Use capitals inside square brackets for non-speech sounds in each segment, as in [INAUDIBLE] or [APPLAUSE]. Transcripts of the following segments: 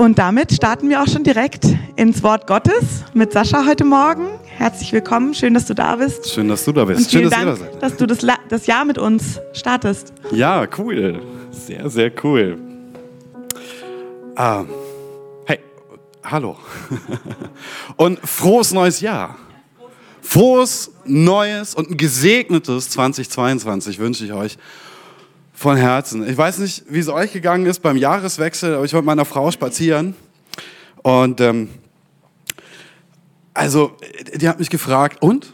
Und damit starten wir auch schon direkt ins Wort Gottes mit Sascha heute Morgen. Herzlich willkommen, schön, dass du da bist. Schön, dass du da bist. Und vielen schön, dass Dank, ihr da seid. dass du das, La- das Jahr mit uns startest. Ja, cool. Sehr, sehr cool. Ähm, hey, hallo. [LAUGHS] Und frohes neues Jahr. Frohes, neues und ein gesegnetes 2022 wünsche ich euch von Herzen. Ich weiß nicht, wie es euch gegangen ist beim Jahreswechsel, aber ich war mit meiner Frau spazieren und ähm, also, die hat mich gefragt, und?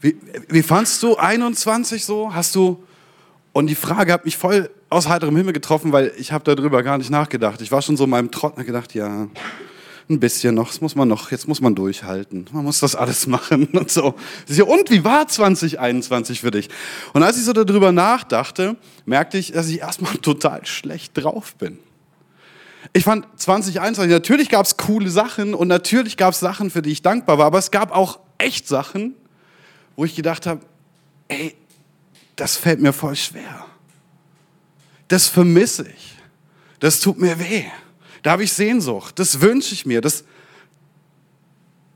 Wie, wie fandst du 21 so? Hast du und die Frage hat mich voll aus heiterem Himmel getroffen, weil ich habe darüber gar nicht nachgedacht. Ich war schon so in meinem Trott und hab gedacht, ja, ein bisschen noch, das muss man noch, jetzt muss man durchhalten. Man muss das alles machen [LAUGHS] und so. Und wie war 2021 für dich? Und als ich so darüber nachdachte, merkte ich, dass ich erstmal [LAUGHS] total schlecht drauf bin. Ich fand 2021, natürlich gab es coole Sachen und natürlich gab es Sachen, für die ich dankbar war, aber es gab auch echt Sachen, wo ich gedacht habe, ey, das fällt mir voll schwer. Das vermisse ich. Das tut mir weh. Da habe ich Sehnsucht. Das wünsche ich mir. Das,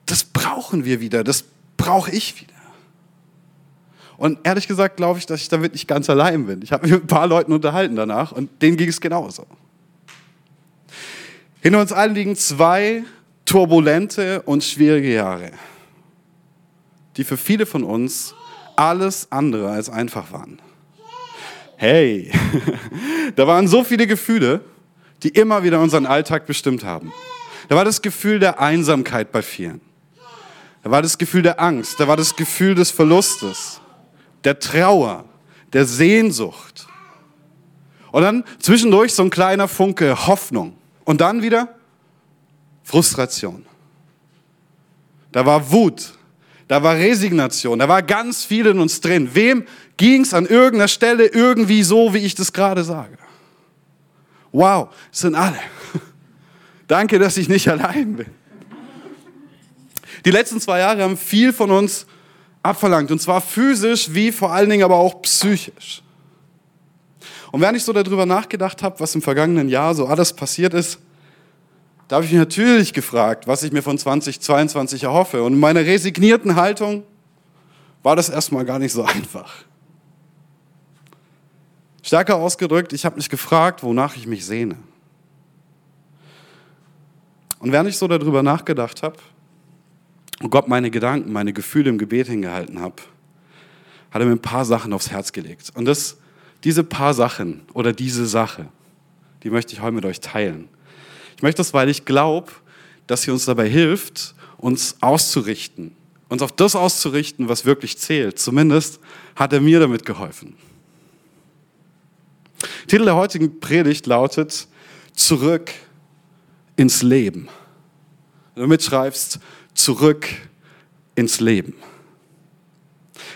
das brauchen wir wieder. Das brauche ich wieder. Und ehrlich gesagt glaube ich, dass ich damit nicht ganz allein bin. Ich habe mich mit ein paar Leuten unterhalten danach und denen ging es genauso. Hinter uns allen liegen zwei turbulente und schwierige Jahre, die für viele von uns alles andere als einfach waren. Hey, [LAUGHS] da waren so viele Gefühle, die immer wieder unseren Alltag bestimmt haben. Da war das Gefühl der Einsamkeit bei vielen. Da war das Gefühl der Angst. Da war das Gefühl des Verlustes, der Trauer, der Sehnsucht. Und dann zwischendurch so ein kleiner Funke Hoffnung. Und dann wieder Frustration. Da war Wut, da war Resignation, da war ganz viel in uns drin. Wem ging es an irgendeiner Stelle irgendwie so, wie ich das gerade sage? Wow, es sind alle. [LAUGHS] Danke, dass ich nicht allein bin. Die letzten zwei Jahre haben viel von uns abverlangt, und zwar physisch wie vor allen Dingen aber auch psychisch. Und während ich so darüber nachgedacht habe, was im vergangenen Jahr so alles passiert ist, da habe ich mich natürlich gefragt, was ich mir von 2022 erhoffe. Und in meiner resignierten Haltung war das erstmal gar nicht so einfach. Stärker ausgedrückt, ich habe mich gefragt, wonach ich mich sehne. Und während ich so darüber nachgedacht habe und Gott meine Gedanken, meine Gefühle im Gebet hingehalten habe, hat er mir ein paar Sachen aufs Herz gelegt. Und das, diese paar Sachen oder diese Sache, die möchte ich heute mit euch teilen. Ich möchte das, weil ich glaube, dass sie uns dabei hilft, uns auszurichten, uns auf das auszurichten, was wirklich zählt. Zumindest hat er mir damit geholfen. Titel der heutigen Predigt lautet Zurück ins Leben. Wenn du mitschreibst, zurück ins Leben.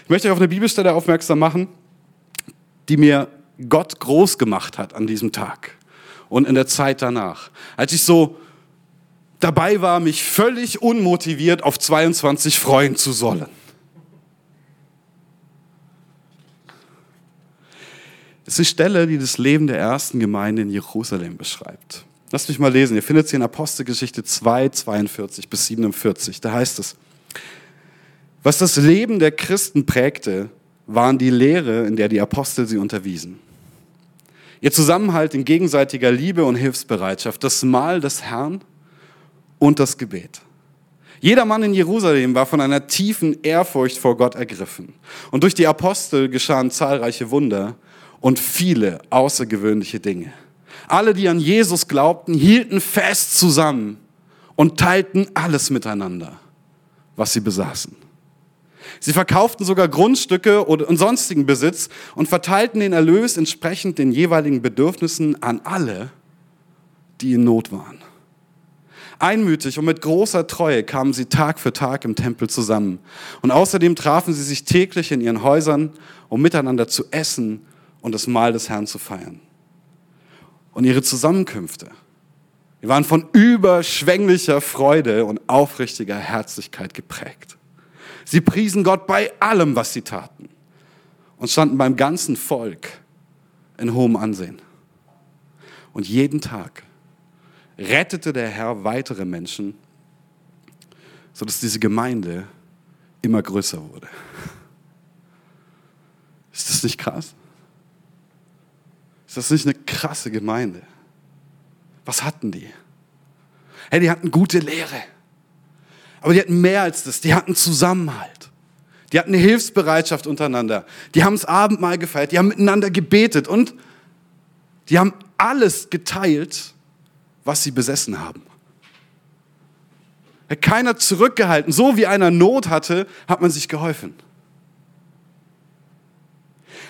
Ich möchte euch auf eine Bibelstelle aufmerksam machen, die mir Gott groß gemacht hat an diesem Tag und in der Zeit danach. Als ich so dabei war, mich völlig unmotiviert auf 22 freuen zu sollen. Ist eine Stelle, die das Leben der ersten Gemeinde in Jerusalem beschreibt. Lasst mich mal lesen. Ihr findet sie in Apostelgeschichte 2, 42 bis 47. Da heißt es, was das Leben der Christen prägte, waren die Lehre, in der die Apostel sie unterwiesen. Ihr Zusammenhalt in gegenseitiger Liebe und Hilfsbereitschaft, das Mahl des Herrn und das Gebet. Jeder Mann in Jerusalem war von einer tiefen Ehrfurcht vor Gott ergriffen. Und durch die Apostel geschahen zahlreiche Wunder und viele außergewöhnliche Dinge. Alle, die an Jesus glaubten, hielten fest zusammen und teilten alles miteinander, was sie besaßen. Sie verkauften sogar Grundstücke und sonstigen Besitz und verteilten den Erlös entsprechend den jeweiligen Bedürfnissen an alle, die in Not waren. Einmütig und mit großer Treue kamen sie Tag für Tag im Tempel zusammen. Und außerdem trafen sie sich täglich in ihren Häusern, um miteinander zu essen und das Mahl des Herrn zu feiern. Und ihre Zusammenkünfte, die waren von überschwänglicher Freude und aufrichtiger Herzlichkeit geprägt. Sie priesen Gott bei allem, was sie taten und standen beim ganzen Volk in hohem Ansehen. Und jeden Tag rettete der Herr weitere Menschen, sodass diese Gemeinde immer größer wurde. Ist das nicht krass? Ist das nicht eine krasse Gemeinde? Was hatten die? Hey, die hatten gute Lehre. Aber die hatten mehr als das. Die hatten Zusammenhalt. Die hatten eine Hilfsbereitschaft untereinander. Die haben das Abendmahl gefeiert. Die haben miteinander gebetet. Und die haben alles geteilt, was sie besessen haben. Keiner zurückgehalten. So wie einer Not hatte, hat man sich geholfen.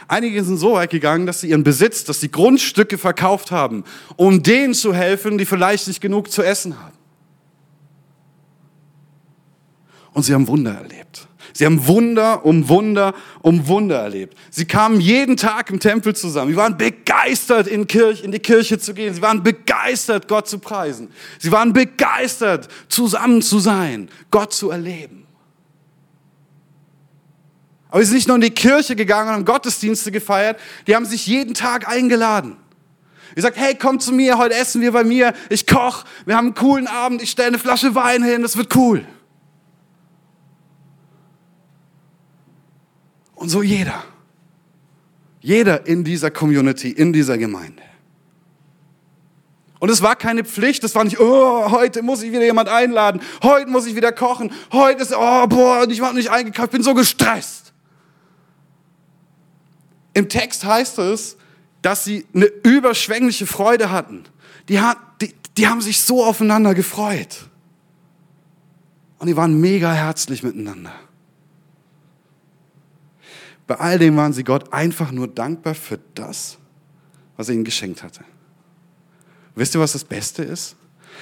Einige sind so weit gegangen, dass sie ihren Besitz, dass sie Grundstücke verkauft haben, um denen zu helfen, die vielleicht nicht genug zu essen haben. Und sie haben Wunder erlebt. Sie haben Wunder um Wunder um Wunder erlebt. Sie kamen jeden Tag im Tempel zusammen. Sie waren begeistert, in, Kirche, in die Kirche zu gehen. Sie waren begeistert, Gott zu preisen. Sie waren begeistert, zusammen zu sein, Gott zu erleben. Aber sie sind nicht nur in die Kirche gegangen und haben Gottesdienste gefeiert, die haben sich jeden Tag eingeladen. Ich sagt, hey, komm zu mir, heute essen wir bei mir, ich koch, wir haben einen coolen Abend, ich stelle eine Flasche Wein hin, das wird cool. Und so jeder. Jeder in dieser Community, in dieser Gemeinde. Und es war keine Pflicht, es war nicht, oh, heute muss ich wieder jemand einladen, heute muss ich wieder kochen, heute ist, oh, boah, ich war nicht eingekauft, ich bin so gestresst. Im Text heißt es, dass sie eine überschwängliche Freude hatten. Die, die, die haben sich so aufeinander gefreut. Und die waren mega herzlich miteinander. Bei all dem waren sie Gott einfach nur dankbar für das, was er ihnen geschenkt hatte. Wisst ihr, was das Beste ist?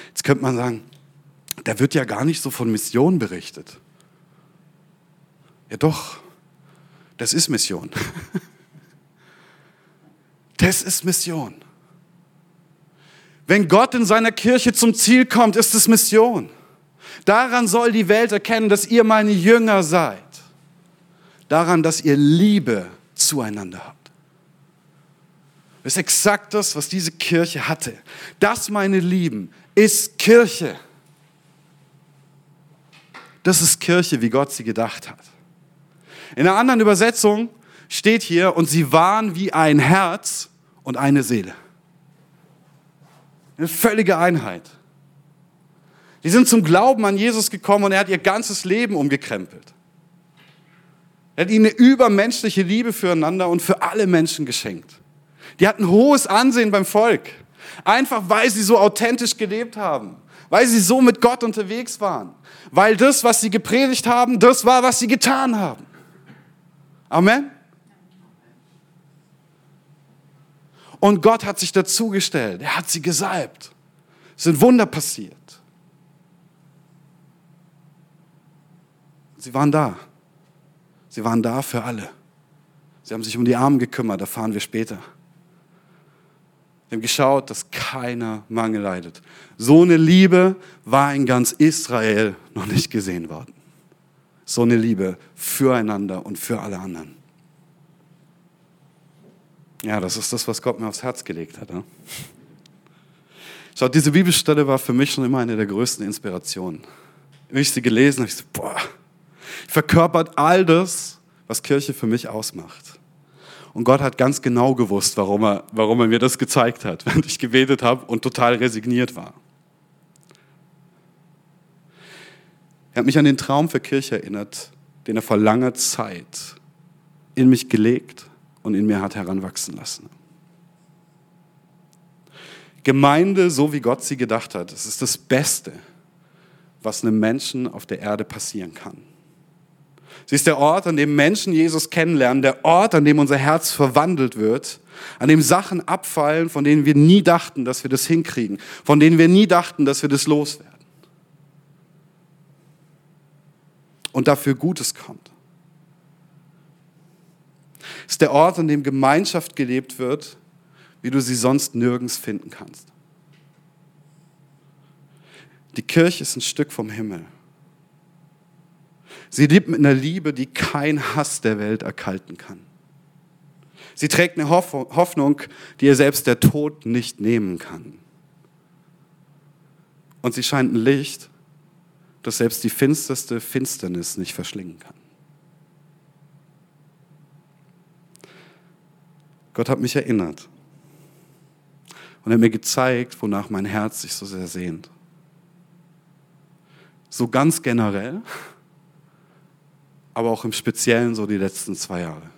Jetzt könnte man sagen, da wird ja gar nicht so von Mission berichtet. Ja doch, das ist Mission. [LAUGHS] Das ist Mission. Wenn Gott in seiner Kirche zum Ziel kommt, ist es Mission. Daran soll die Welt erkennen, dass ihr meine Jünger seid. Daran, dass ihr Liebe zueinander habt. Das ist exakt das, was diese Kirche hatte. Das, meine Lieben, ist Kirche. Das ist Kirche, wie Gott sie gedacht hat. In einer anderen Übersetzung steht hier, und sie waren wie ein Herz und eine Seele. Eine völlige Einheit. Die sind zum Glauben an Jesus gekommen und er hat ihr ganzes Leben umgekrempelt. Er hat ihnen eine übermenschliche Liebe füreinander und für alle Menschen geschenkt. Die hatten hohes Ansehen beim Volk. Einfach weil sie so authentisch gelebt haben. Weil sie so mit Gott unterwegs waren. Weil das, was sie gepredigt haben, das war, was sie getan haben. Amen. Und Gott hat sich dazugestellt. Er hat sie gesalbt. Es sind Wunder passiert. Sie waren da. Sie waren da für alle. Sie haben sich um die Armen gekümmert, erfahren wir später. Sie haben geschaut, dass keiner Mangel leidet. So eine Liebe war in ganz Israel noch nicht gesehen worden. So eine Liebe füreinander und für alle anderen. Ja, das ist das, was Gott mir aufs Herz gelegt hat. Ne? Schaut, diese Bibelstelle war für mich schon immer eine der größten Inspirationen. Wenn ich sie gelesen habe, ich so, boah, verkörpert all das, was Kirche für mich ausmacht. Und Gott hat ganz genau gewusst, warum er, warum er mir das gezeigt hat, [LAUGHS] während ich gebetet habe und total resigniert war. Er hat mich an den Traum für Kirche erinnert, den er vor langer Zeit in mich gelegt und in mir hat heranwachsen lassen. Gemeinde, so wie Gott sie gedacht hat, das ist das Beste, was einem Menschen auf der Erde passieren kann. Sie ist der Ort, an dem Menschen Jesus kennenlernen, der Ort, an dem unser Herz verwandelt wird, an dem Sachen abfallen, von denen wir nie dachten, dass wir das hinkriegen, von denen wir nie dachten, dass wir das loswerden. Und dafür Gutes kommt ist der Ort, an dem Gemeinschaft gelebt wird, wie du sie sonst nirgends finden kannst. Die Kirche ist ein Stück vom Himmel. Sie lebt mit einer Liebe, die kein Hass der Welt erkalten kann. Sie trägt eine Hoffnung, die ihr selbst der Tod nicht nehmen kann. Und sie scheint ein Licht, das selbst die finsterste Finsternis nicht verschlingen kann. Gott hat mich erinnert und er hat mir gezeigt, wonach mein Herz sich so sehr sehnt. So ganz generell, aber auch im Speziellen so die letzten zwei Jahre.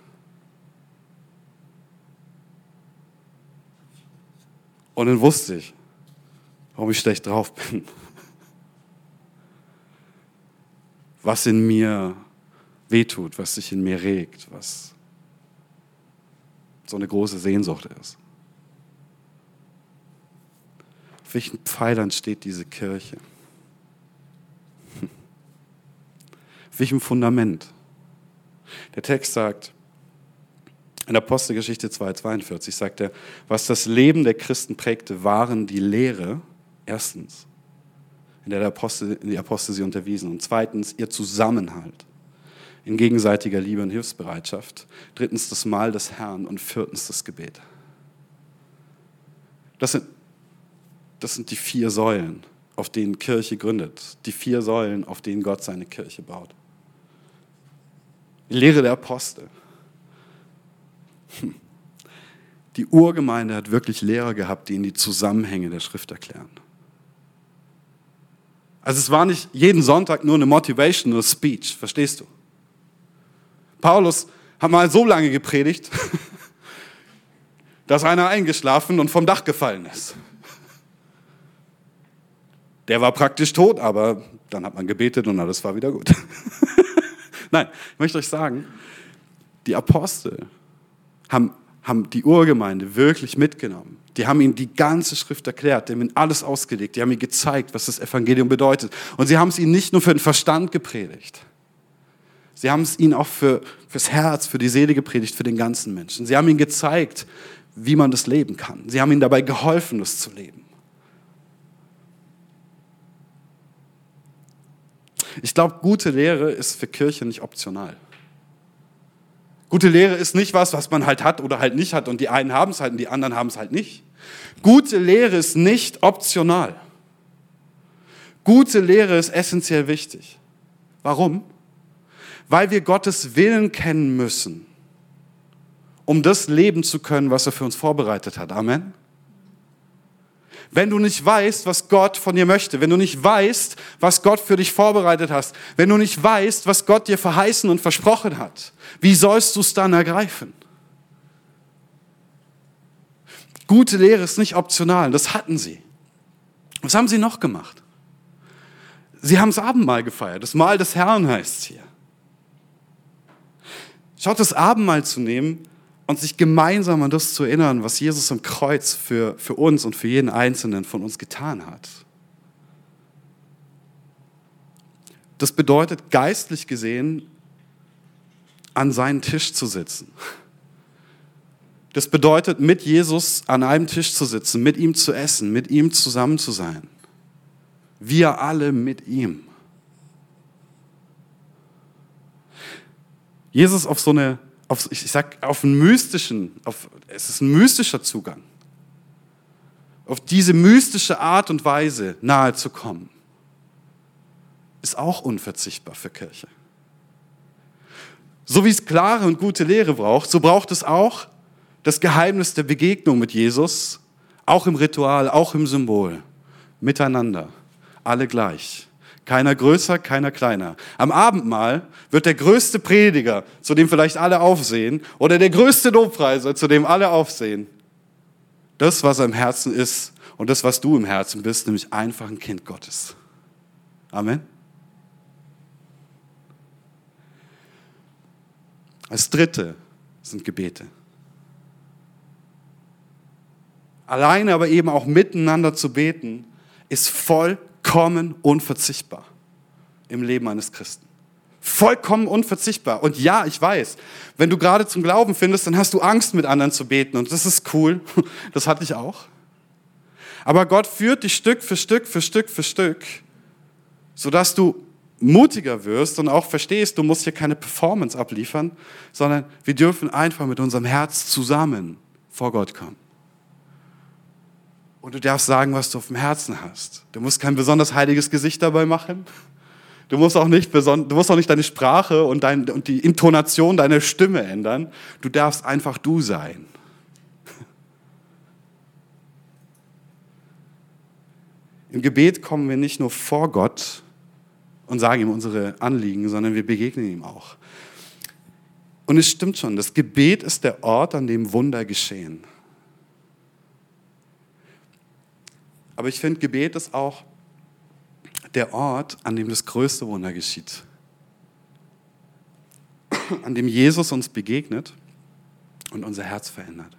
Und dann wusste ich, warum ich schlecht drauf bin. Was in mir wehtut, was sich in mir regt, was so eine große Sehnsucht ist. Auf welchen Pfeilern steht diese Kirche? Auf welchem Fundament? Der Text sagt, in Apostelgeschichte 2,42 sagt er, was das Leben der Christen prägte, waren die Lehre, erstens, in der Apostel, die Apostel sie unterwiesen, und zweitens ihr Zusammenhalt in gegenseitiger Liebe und Hilfsbereitschaft, drittens das Mahl des Herrn und viertens das Gebet. Das sind, das sind die vier Säulen, auf denen Kirche gründet, die vier Säulen, auf denen Gott seine Kirche baut. Die Lehre der Apostel. Hm. Die Urgemeinde hat wirklich Lehrer gehabt, die ihnen die Zusammenhänge der Schrift erklären. Also es war nicht jeden Sonntag nur eine motivational speech, verstehst du? Paulus hat mal so lange gepredigt, dass einer eingeschlafen und vom Dach gefallen ist. Der war praktisch tot, aber dann hat man gebetet und alles war wieder gut. [LAUGHS] Nein, ich möchte euch sagen, die Apostel haben, haben die Urgemeinde wirklich mitgenommen. Die haben ihnen die ganze Schrift erklärt, die haben ihnen alles ausgelegt, die haben ihnen gezeigt, was das Evangelium bedeutet. Und sie haben es ihnen nicht nur für den Verstand gepredigt, Sie haben es ihnen auch für, fürs Herz, für die Seele gepredigt, für den ganzen Menschen. Sie haben ihnen gezeigt, wie man das leben kann. Sie haben ihnen dabei geholfen, das zu leben. Ich glaube, gute Lehre ist für Kirche nicht optional. Gute Lehre ist nicht was, was man halt hat oder halt nicht hat und die einen haben es halt und die anderen haben es halt nicht. Gute Lehre ist nicht optional. Gute Lehre ist essentiell wichtig. Warum? Weil wir Gottes Willen kennen müssen, um das leben zu können, was er für uns vorbereitet hat. Amen. Wenn du nicht weißt, was Gott von dir möchte, wenn du nicht weißt, was Gott für dich vorbereitet hast, wenn du nicht weißt, was Gott dir verheißen und versprochen hat, wie sollst du es dann ergreifen? Gute Lehre ist nicht optional, das hatten sie. Was haben sie noch gemacht? Sie haben das Abendmahl gefeiert. Das Mahl des Herrn heißt hier. Schaut das Abendmahl zu nehmen und sich gemeinsam an das zu erinnern, was Jesus am Kreuz für, für uns und für jeden Einzelnen von uns getan hat. Das bedeutet geistlich gesehen, an seinen Tisch zu sitzen. Das bedeutet, mit Jesus an einem Tisch zu sitzen, mit ihm zu essen, mit ihm zusammen zu sein. Wir alle mit ihm. Jesus auf so eine, auf, ich sag, auf einen mystischen, auf, es ist ein mystischer Zugang. Auf diese mystische Art und Weise nahe zu kommen, ist auch unverzichtbar für Kirche. So wie es klare und gute Lehre braucht, so braucht es auch das Geheimnis der Begegnung mit Jesus, auch im Ritual, auch im Symbol, miteinander, alle gleich. Keiner größer, keiner kleiner. Am Abendmahl wird der größte Prediger, zu dem vielleicht alle aufsehen, oder der größte Lobpreiser, zu dem alle aufsehen, das, was im Herzen ist und das, was du im Herzen bist, nämlich einfach ein Kind Gottes. Amen. Als dritte sind Gebete. Alleine aber eben auch miteinander zu beten, ist voll vollkommen unverzichtbar im Leben eines Christen. Vollkommen unverzichtbar. Und ja, ich weiß, wenn du gerade zum Glauben findest, dann hast du Angst, mit anderen zu beten. Und das ist cool. [LAUGHS] Das hatte ich auch. Aber Gott führt dich Stück für Stück für Stück für Stück, sodass du mutiger wirst und auch verstehst, du musst hier keine Performance abliefern, sondern wir dürfen einfach mit unserem Herz zusammen vor Gott kommen. Und du darfst sagen, was du auf dem Herzen hast. Du musst kein besonders heiliges Gesicht dabei machen. Du musst auch nicht, du musst auch nicht deine Sprache und, dein, und die Intonation deiner Stimme ändern. Du darfst einfach du sein. [LAUGHS] Im Gebet kommen wir nicht nur vor Gott und sagen ihm unsere Anliegen, sondern wir begegnen ihm auch. Und es stimmt schon, das Gebet ist der Ort, an dem Wunder geschehen. Aber ich finde, Gebet ist auch der Ort, an dem das größte Wunder geschieht. An dem Jesus uns begegnet und unser Herz verändert.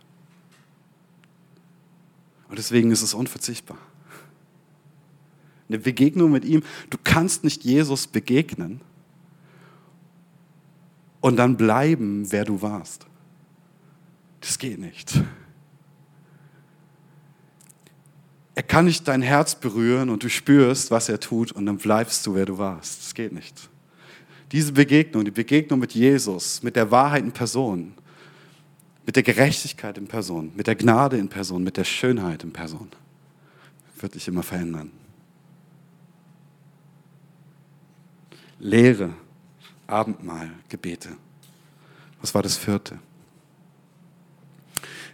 Und deswegen ist es unverzichtbar. Eine Begegnung mit ihm, du kannst nicht Jesus begegnen und dann bleiben, wer du warst. Das geht nicht. Er kann nicht dein Herz berühren und du spürst, was er tut und dann bleibst du, wer du warst. Das geht nicht. Diese Begegnung, die Begegnung mit Jesus, mit der Wahrheit in Person, mit der Gerechtigkeit in Person, mit der Gnade in Person, mit der Schönheit in Person, wird dich immer verändern. Lehre, Abendmahl, Gebete. Was war das vierte?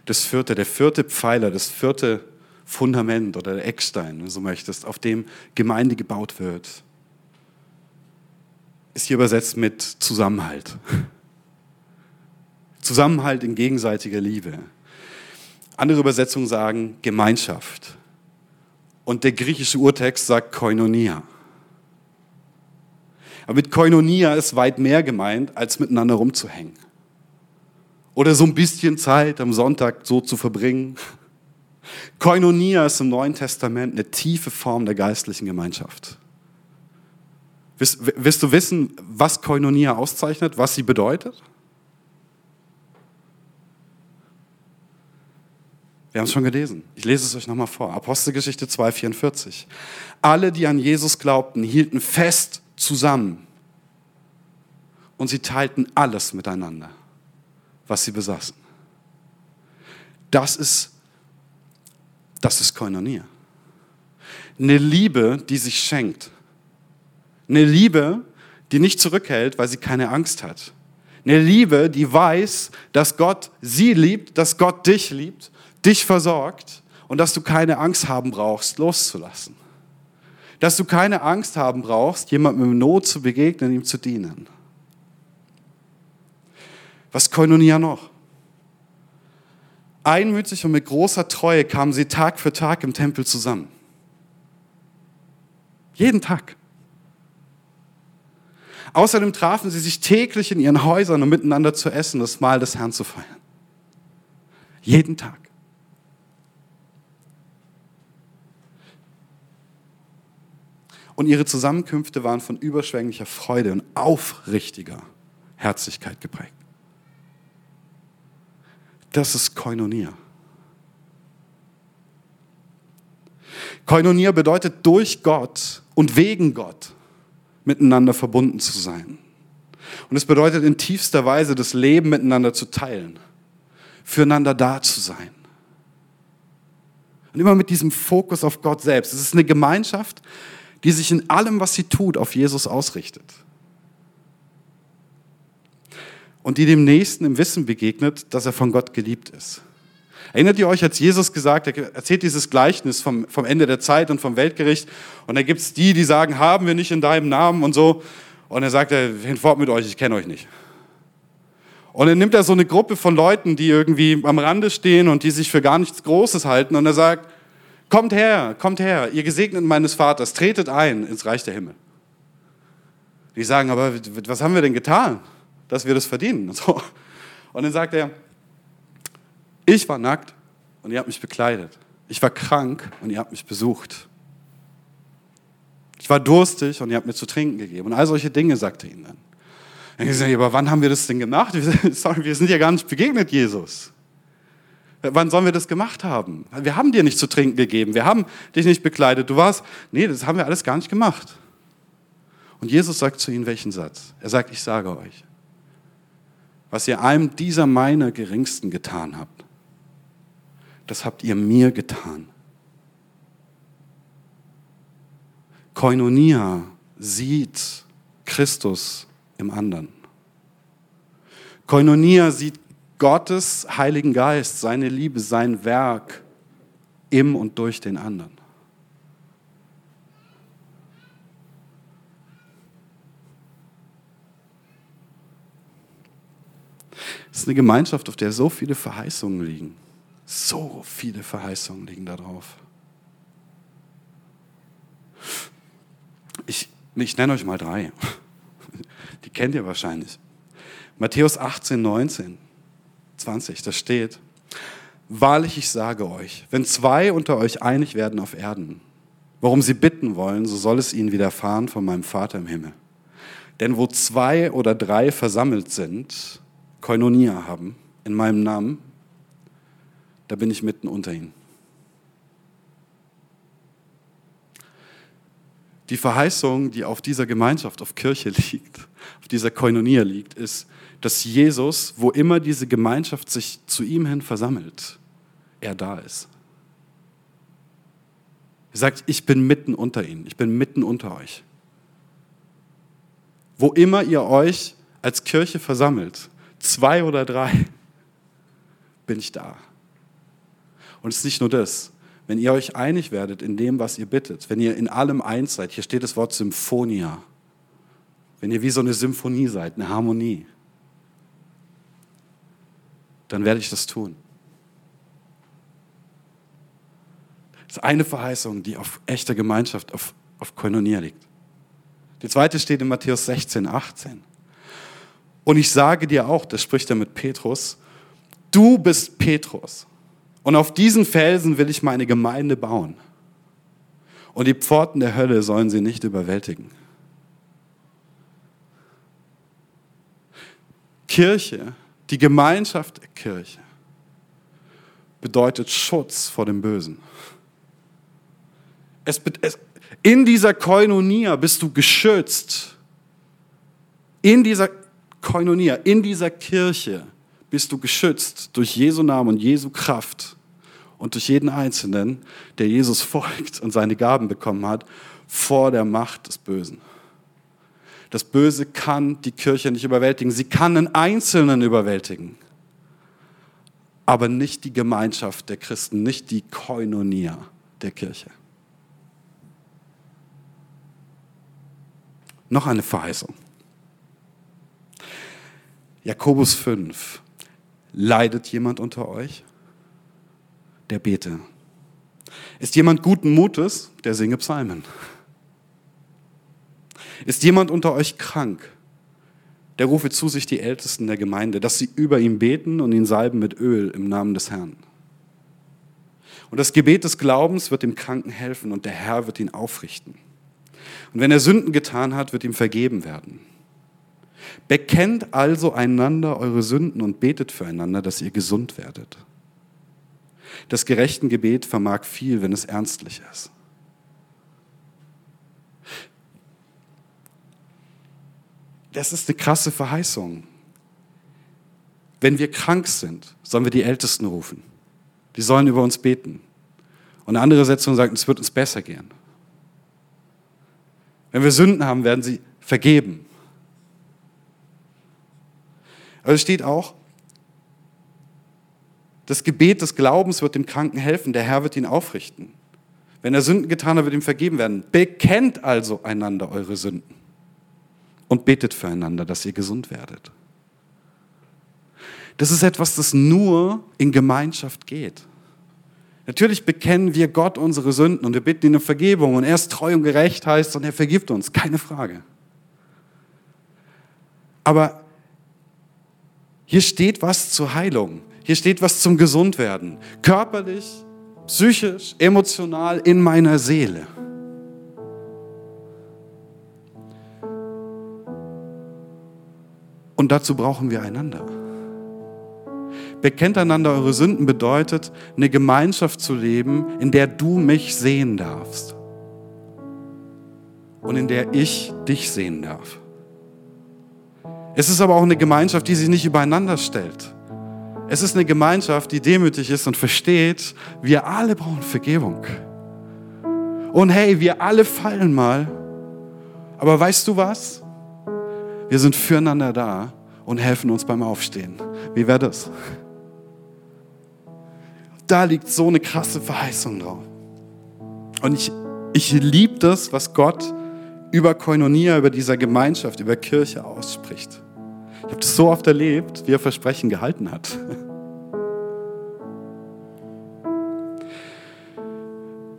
Das vierte, der vierte Pfeiler, das vierte Fundament oder der Eckstein, wenn du so möchtest, auf dem Gemeinde gebaut wird, ist hier übersetzt mit Zusammenhalt. [LAUGHS] Zusammenhalt in gegenseitiger Liebe. Andere Übersetzungen sagen Gemeinschaft. Und der griechische Urtext sagt Koinonia. Aber mit Koinonia ist weit mehr gemeint, als miteinander rumzuhängen. Oder so ein bisschen Zeit am Sonntag so zu verbringen Koinonia ist im Neuen Testament eine tiefe Form der geistlichen Gemeinschaft. Willst, willst du wissen, was Koinonia auszeichnet, was sie bedeutet? Wir haben es schon gelesen. Ich lese es euch nochmal vor. Apostelgeschichte 2,44. Alle, die an Jesus glaubten, hielten fest zusammen und sie teilten alles miteinander, was sie besaßen. Das ist das ist Koinonia. Eine Liebe, die sich schenkt. Eine Liebe, die nicht zurückhält, weil sie keine Angst hat. Eine Liebe, die weiß, dass Gott sie liebt, dass Gott dich liebt, dich versorgt und dass du keine Angst haben brauchst, loszulassen. Dass du keine Angst haben brauchst, jemandem in Not zu begegnen, ihm zu dienen. Was Koinonia noch? Einmütig und mit großer Treue kamen sie Tag für Tag im Tempel zusammen. Jeden Tag. Außerdem trafen sie sich täglich in ihren Häusern, um miteinander zu essen, das Mahl des Herrn zu feiern. Jeden Tag. Und ihre Zusammenkünfte waren von überschwänglicher Freude und aufrichtiger Herzlichkeit geprägt. Das ist Koinonia. Koinonia bedeutet durch Gott und wegen Gott miteinander verbunden zu sein. Und es bedeutet in tiefster Weise das Leben miteinander zu teilen, füreinander da zu sein. Und immer mit diesem Fokus auf Gott selbst. Es ist eine Gemeinschaft, die sich in allem, was sie tut, auf Jesus ausrichtet und die dem Nächsten im Wissen begegnet, dass er von Gott geliebt ist. Erinnert ihr euch, als Jesus gesagt, er erzählt dieses Gleichnis vom, vom Ende der Zeit und vom Weltgericht und da gibt es die, die sagen, haben wir nicht in deinem Namen und so. Und er sagt, hinfort mit euch, ich kenne euch nicht. Und dann nimmt er so eine Gruppe von Leuten, die irgendwie am Rande stehen und die sich für gar nichts Großes halten und er sagt, kommt her, kommt her, ihr Gesegneten meines Vaters, tretet ein ins Reich der Himmel. Die sagen, aber was haben wir denn getan? Dass wir das verdienen. Und, [LAUGHS] so. und dann sagt er, ich war nackt und ihr habt mich bekleidet. Ich war krank und ihr habt mich besucht. Ich war durstig und ihr habt mir zu trinken gegeben. Und all solche Dinge sagte er ihnen dann. Ich sage, aber wann haben wir das denn gemacht? [LAUGHS] Sorry, wir sind ja gar nicht begegnet, Jesus. Wann sollen wir das gemacht haben? Wir haben dir nicht zu trinken gegeben. Wir haben dich nicht bekleidet. Du warst, nee, das haben wir alles gar nicht gemacht. Und Jesus sagt zu ihnen welchen Satz? Er sagt, ich sage euch, was ihr einem dieser meiner Geringsten getan habt, das habt ihr mir getan. Koinonia sieht Christus im anderen. Koinonia sieht Gottes Heiligen Geist, seine Liebe, sein Werk im und durch den anderen. Es ist eine Gemeinschaft, auf der so viele Verheißungen liegen. So viele Verheißungen liegen da drauf. Ich, ich nenne euch mal drei. Die kennt ihr wahrscheinlich. Matthäus 18, 19, 20, da steht, Wahrlich, ich sage euch, wenn zwei unter euch einig werden auf Erden, worum sie bitten wollen, so soll es ihnen widerfahren von meinem Vater im Himmel. Denn wo zwei oder drei versammelt sind, Koinonia haben, in meinem Namen, da bin ich mitten unter ihnen. Die Verheißung, die auf dieser Gemeinschaft, auf Kirche [LAUGHS] liegt, auf dieser Koinonia liegt, ist, dass Jesus, wo immer diese Gemeinschaft sich zu ihm hin versammelt, er da ist. Er sagt, ich bin mitten unter ihnen, ich bin mitten unter euch. Wo immer ihr euch als Kirche versammelt, zwei oder drei, bin ich da. Und es ist nicht nur das. Wenn ihr euch einig werdet in dem, was ihr bittet, wenn ihr in allem eins seid, hier steht das Wort Symphonia, wenn ihr wie so eine Symphonie seid, eine Harmonie, dann werde ich das tun. Das ist eine Verheißung, die auf echter Gemeinschaft, auf, auf Koinonia liegt. Die zweite steht in Matthäus 16, 18. Und ich sage dir auch, das spricht er mit Petrus, du bist Petrus. Und auf diesen Felsen will ich meine Gemeinde bauen. Und die Pforten der Hölle sollen sie nicht überwältigen. Kirche die Gemeinschaft der Kirche bedeutet Schutz vor dem Bösen. Es, es, in dieser Koinonia bist du geschützt. In dieser Koinonia, in dieser Kirche bist du geschützt durch Jesu Namen und Jesu Kraft und durch jeden Einzelnen, der Jesus folgt und seine Gaben bekommen hat, vor der Macht des Bösen. Das Böse kann die Kirche nicht überwältigen. Sie kann einen Einzelnen überwältigen, aber nicht die Gemeinschaft der Christen, nicht die Koinonia der Kirche. Noch eine Verheißung. Jakobus 5. Leidet jemand unter euch? Der bete. Ist jemand guten Mutes? Der singe Psalmen. Ist jemand unter euch krank? Der rufe zu sich die Ältesten der Gemeinde, dass sie über ihn beten und ihn salben mit Öl im Namen des Herrn. Und das Gebet des Glaubens wird dem Kranken helfen und der Herr wird ihn aufrichten. Und wenn er Sünden getan hat, wird ihm vergeben werden. Bekennt also einander eure Sünden und betet füreinander, dass ihr gesund werdet. Das gerechten Gebet vermag viel, wenn es ernstlich ist. das ist eine krasse Verheißung. Wenn wir krank sind, sollen wir die Ältesten rufen. Die sollen über uns beten. Und eine andere Setzung sagt, es wird uns besser gehen. Wenn wir Sünden haben, werden sie vergeben. Aber es steht auch, das Gebet des Glaubens wird dem Kranken helfen, der Herr wird ihn aufrichten. Wenn er Sünden getan hat, wird ihm vergeben werden. Bekennt also einander eure Sünden und betet füreinander, dass ihr gesund werdet. Das ist etwas, das nur in Gemeinschaft geht. Natürlich bekennen wir Gott unsere Sünden und wir bitten ihn um Vergebung und er ist treu und gerecht heißt und er vergibt uns, keine Frage. Aber hier steht was zur Heilung, hier steht was zum Gesundwerden, körperlich, psychisch, emotional, in meiner Seele. Und dazu brauchen wir einander. Bekennt einander eure Sünden bedeutet, eine Gemeinschaft zu leben, in der du mich sehen darfst. Und in der ich dich sehen darf. Es ist aber auch eine Gemeinschaft, die sich nicht übereinander stellt. Es ist eine Gemeinschaft, die demütig ist und versteht, wir alle brauchen Vergebung. Und hey, wir alle fallen mal. Aber weißt du was? Wir sind füreinander da und helfen uns beim Aufstehen. Wie wäre das? Da liegt so eine krasse Verheißung drauf. Und ich, ich liebe das, was Gott über Koinonia, über dieser Gemeinschaft, über Kirche ausspricht. Ich habe das so oft erlebt, wie er Versprechen gehalten hat.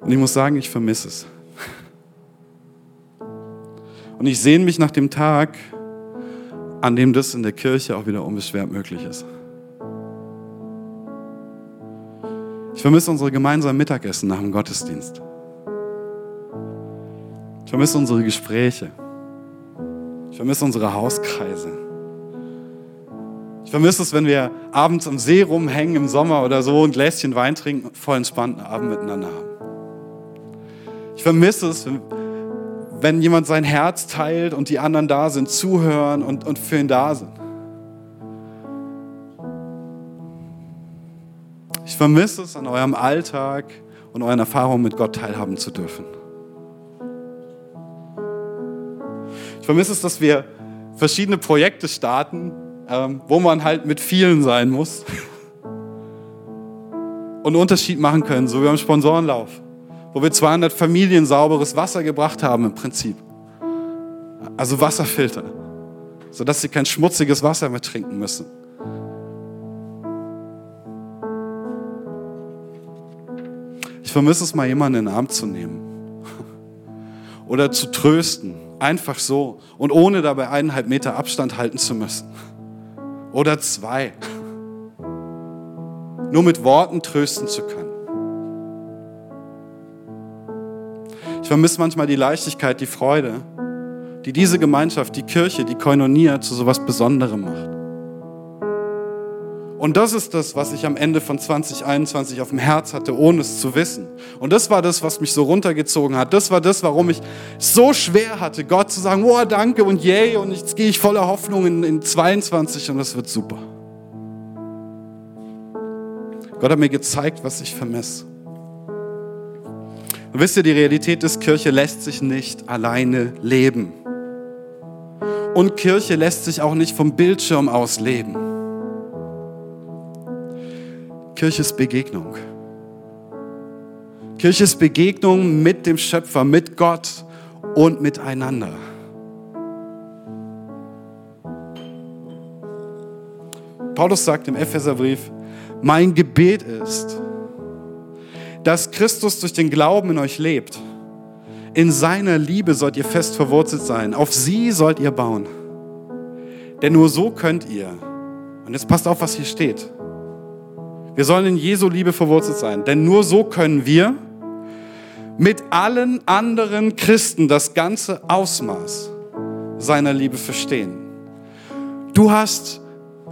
Und ich muss sagen, ich vermisse es. Und ich sehne mich nach dem Tag, an dem das in der Kirche auch wieder unbeschwert möglich ist. Ich vermisse unsere gemeinsamen Mittagessen nach dem Gottesdienst. Ich vermisse unsere Gespräche. Ich vermisse unsere Hauskreise. Ich vermisse es, wenn wir abends am See rumhängen im Sommer oder so, ein Gläschen Wein trinken und voll entspannten Abend miteinander haben. Ich vermisse es, wenn, jemand sein Herz teilt und die anderen da sind, zuhören und, und für ihn da sind. Ich vermisse es, an eurem Alltag und euren Erfahrungen mit Gott teilhaben zu dürfen. Ich vermisse es, dass wir verschiedene Projekte starten, ähm, wo man halt mit vielen sein muss [LAUGHS] und einen Unterschied machen können, so wie beim Sponsorenlauf wo wir 200 Familien sauberes Wasser gebracht haben im Prinzip. Also Wasserfilter, sodass sie kein schmutziges Wasser mehr trinken müssen. Ich vermisse es mal, jemanden in den Arm zu nehmen [LAUGHS] oder zu trösten, einfach so und ohne dabei eineinhalb Meter Abstand halten zu müssen oder zwei. Nur mit Worten trösten zu können. Ich vermisse manchmal die Leichtigkeit, die Freude, die diese Gemeinschaft, die Kirche, die Koinonia zu so etwas Besonderem macht. Und das ist das, was ich am Ende von 2021 auf dem Herz hatte, ohne es zu wissen. Und das war das, was mich so runtergezogen hat. Das war das, warum ich so schwer hatte, Gott zu sagen, oh, danke und yay, und jetzt gehe ich voller Hoffnung in, in 22 und das wird super. Gott hat mir gezeigt, was ich vermisse. Und wisst ihr, die Realität ist, Kirche lässt sich nicht alleine leben. Und Kirche lässt sich auch nicht vom Bildschirm aus leben. Kirche ist Begegnung. Kirche ist Begegnung mit dem Schöpfer, mit Gott und miteinander. Paulus sagt im Epheserbrief, mein Gebet ist, dass Christus durch den Glauben in euch lebt. In seiner Liebe sollt ihr fest verwurzelt sein. Auf sie sollt ihr bauen. Denn nur so könnt ihr, und jetzt passt auf, was hier steht. Wir sollen in Jesu Liebe verwurzelt sein. Denn nur so können wir mit allen anderen Christen das ganze Ausmaß seiner Liebe verstehen. Du hast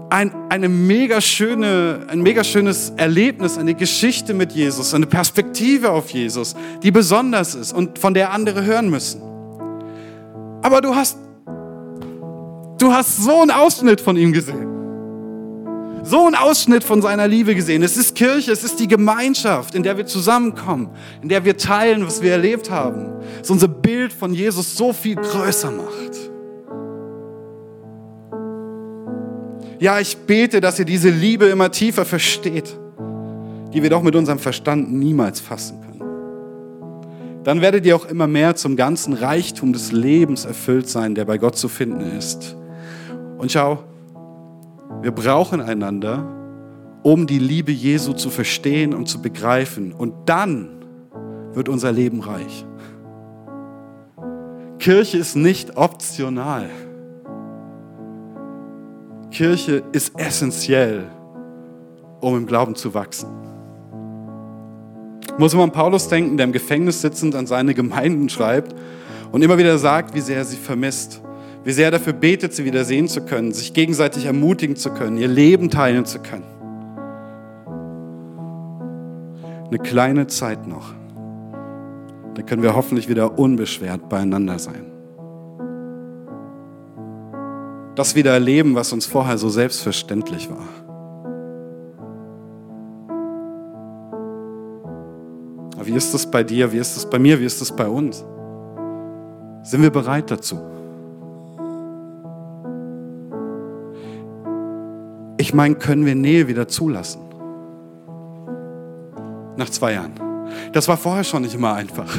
ein, eine mega schöne, ein mega schönes Erlebnis, eine Geschichte mit Jesus, eine Perspektive auf Jesus, die besonders ist und von der andere hören müssen. Aber du hast, du hast so einen Ausschnitt von ihm gesehen. So einen Ausschnitt von seiner Liebe gesehen. Es ist Kirche, es ist die Gemeinschaft, in der wir zusammenkommen, in der wir teilen, was wir erlebt haben. Das unser Bild von Jesus so viel größer macht. Ja, ich bete, dass ihr diese Liebe immer tiefer versteht, die wir doch mit unserem Verstand niemals fassen können. Dann werdet ihr auch immer mehr zum ganzen Reichtum des Lebens erfüllt sein, der bei Gott zu finden ist. Und schau, wir brauchen einander, um die Liebe Jesu zu verstehen und zu begreifen. Und dann wird unser Leben reich. Kirche ist nicht optional. Kirche ist essentiell, um im Glauben zu wachsen. Ich muss immer an Paulus denken, der im Gefängnis sitzend an seine Gemeinden schreibt und immer wieder sagt, wie sehr er sie vermisst, wie sehr dafür betet, sie wieder sehen zu können, sich gegenseitig ermutigen zu können, ihr Leben teilen zu können. Eine kleine Zeit noch, dann können wir hoffentlich wieder unbeschwert beieinander sein. das wieder erleben, was uns vorher so selbstverständlich war. Wie ist es bei dir? Wie ist es bei mir? Wie ist es bei uns? Sind wir bereit dazu? Ich meine, können wir Nähe wieder zulassen? Nach zwei Jahren. Das war vorher schon nicht immer einfach.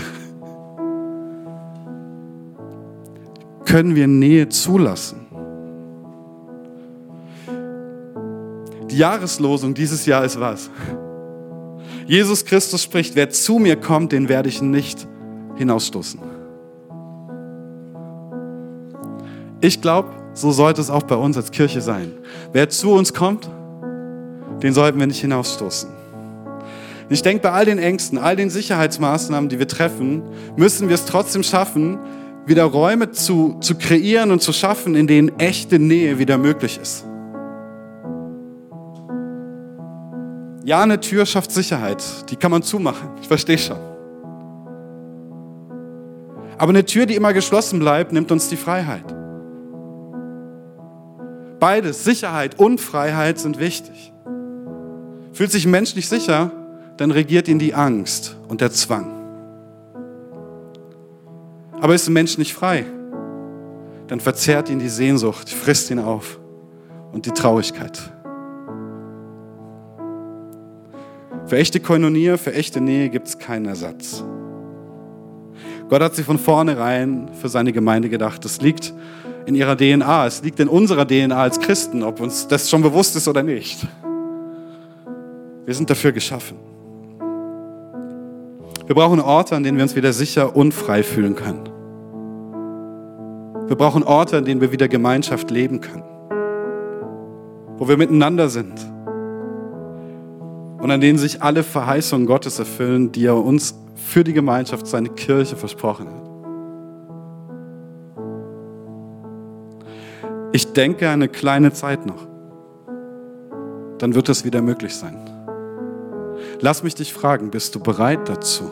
können wir Nähe zulassen? Die Jahreslosung dieses Jahr ist was? Jesus Christus spricht, wer zu mir kommt, den werde ich nicht hinausstoßen. Ich glaube, so sollte es auch bei uns als Kirche sein. Wer zu uns kommt, den sollten wir nicht hinausstoßen. Ich denke, bei all den Ängsten, all den Sicherheitsmaßnahmen, die wir treffen, müssen wir es trotzdem schaffen, wieder Räume zu, zu kreieren und zu schaffen, in denen echte Nähe wieder möglich ist. Ja, eine Tür schafft Sicherheit. Die kann man zumachen. Ich verstehe schon. Aber eine Tür, die immer geschlossen bleibt, nimmt uns die Freiheit. Beides, Sicherheit und Freiheit, sind wichtig. Fühlt sich ein Mensch nicht sicher, dann regiert ihn die Angst und der Zwang. Aber ist ein Mensch nicht frei, dann verzerrt ihn die Sehnsucht, frisst ihn auf und die Traurigkeit. Für echte Koinonie, für echte Nähe gibt es keinen Ersatz. Gott hat sie von vornherein für seine Gemeinde gedacht. Das liegt in ihrer DNA, es liegt in unserer DNA als Christen, ob uns das schon bewusst ist oder nicht. Wir sind dafür geschaffen. Wir brauchen Orte, an denen wir uns wieder sicher und frei fühlen können. Wir brauchen Orte, an denen wir wieder Gemeinschaft leben können. Wo wir miteinander sind. Und an denen sich alle Verheißungen Gottes erfüllen, die er uns für die Gemeinschaft, seine Kirche versprochen hat. Ich denke eine kleine Zeit noch. Dann wird es wieder möglich sein. Lass mich dich fragen, bist du bereit dazu?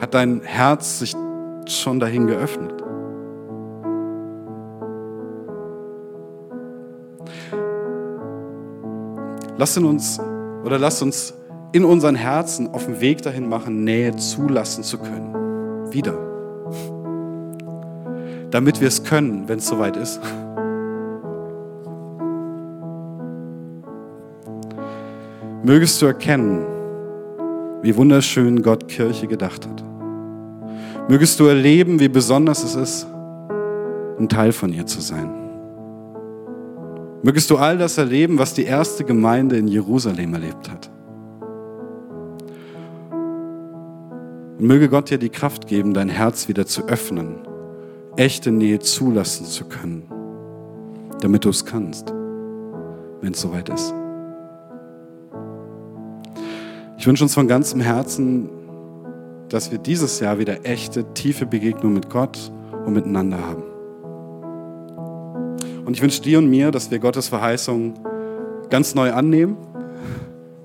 Hat dein Herz sich schon dahin geöffnet? Lass uns oder lass uns in unseren Herzen auf dem Weg dahin machen, Nähe zulassen zu können. Wieder. Damit wir es können, wenn es soweit ist. Mögest du erkennen, wie wunderschön Gott Kirche gedacht hat. Mögest du erleben, wie besonders es ist, ein Teil von ihr zu sein. Mögest du all das erleben, was die erste Gemeinde in Jerusalem erlebt hat. Und möge Gott dir die Kraft geben, dein Herz wieder zu öffnen, echte Nähe zulassen zu können, damit du es kannst, wenn es soweit ist. Ich wünsche uns von ganzem Herzen, dass wir dieses Jahr wieder echte, tiefe Begegnung mit Gott und miteinander haben. Und ich wünsche dir und mir, dass wir Gottes Verheißung ganz neu annehmen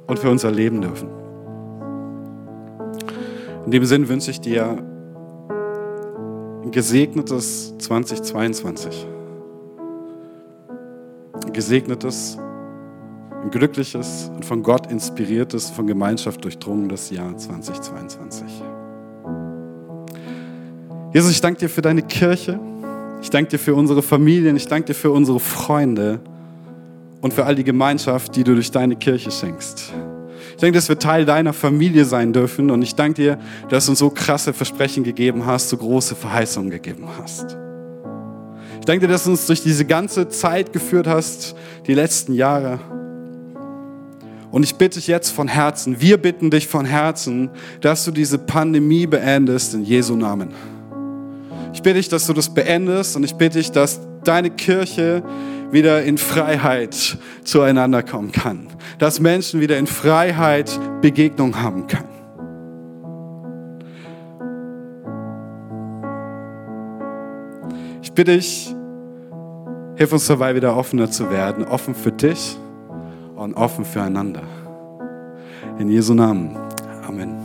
und für uns erleben dürfen. In dem Sinn wünsche ich dir ein gesegnetes 2022. Ein gesegnetes ein glückliches und von Gott inspiriertes, von Gemeinschaft durchdrungenes Jahr 2022. Jesus, ich danke dir für deine Kirche. Ich danke dir für unsere Familien. Ich danke dir für unsere Freunde und für all die Gemeinschaft, die du durch deine Kirche schenkst. Ich denke, dass wir Teil deiner Familie sein dürfen und ich danke dir, dass du uns so krasse Versprechen gegeben hast, so große Verheißungen gegeben hast. Ich danke dir, dass du uns durch diese ganze Zeit geführt hast, die letzten Jahre. Und ich bitte dich jetzt von Herzen, wir bitten dich von Herzen, dass du diese Pandemie beendest in Jesu Namen. Ich bitte dich, dass du das beendest und ich bitte dich, dass deine Kirche wieder in Freiheit zueinander kommen kann. Dass Menschen wieder in Freiheit Begegnung haben können. Ich bitte dich, hilf uns dabei, wieder offener zu werden, offen für dich und offen füreinander. In Jesu Namen. Amen.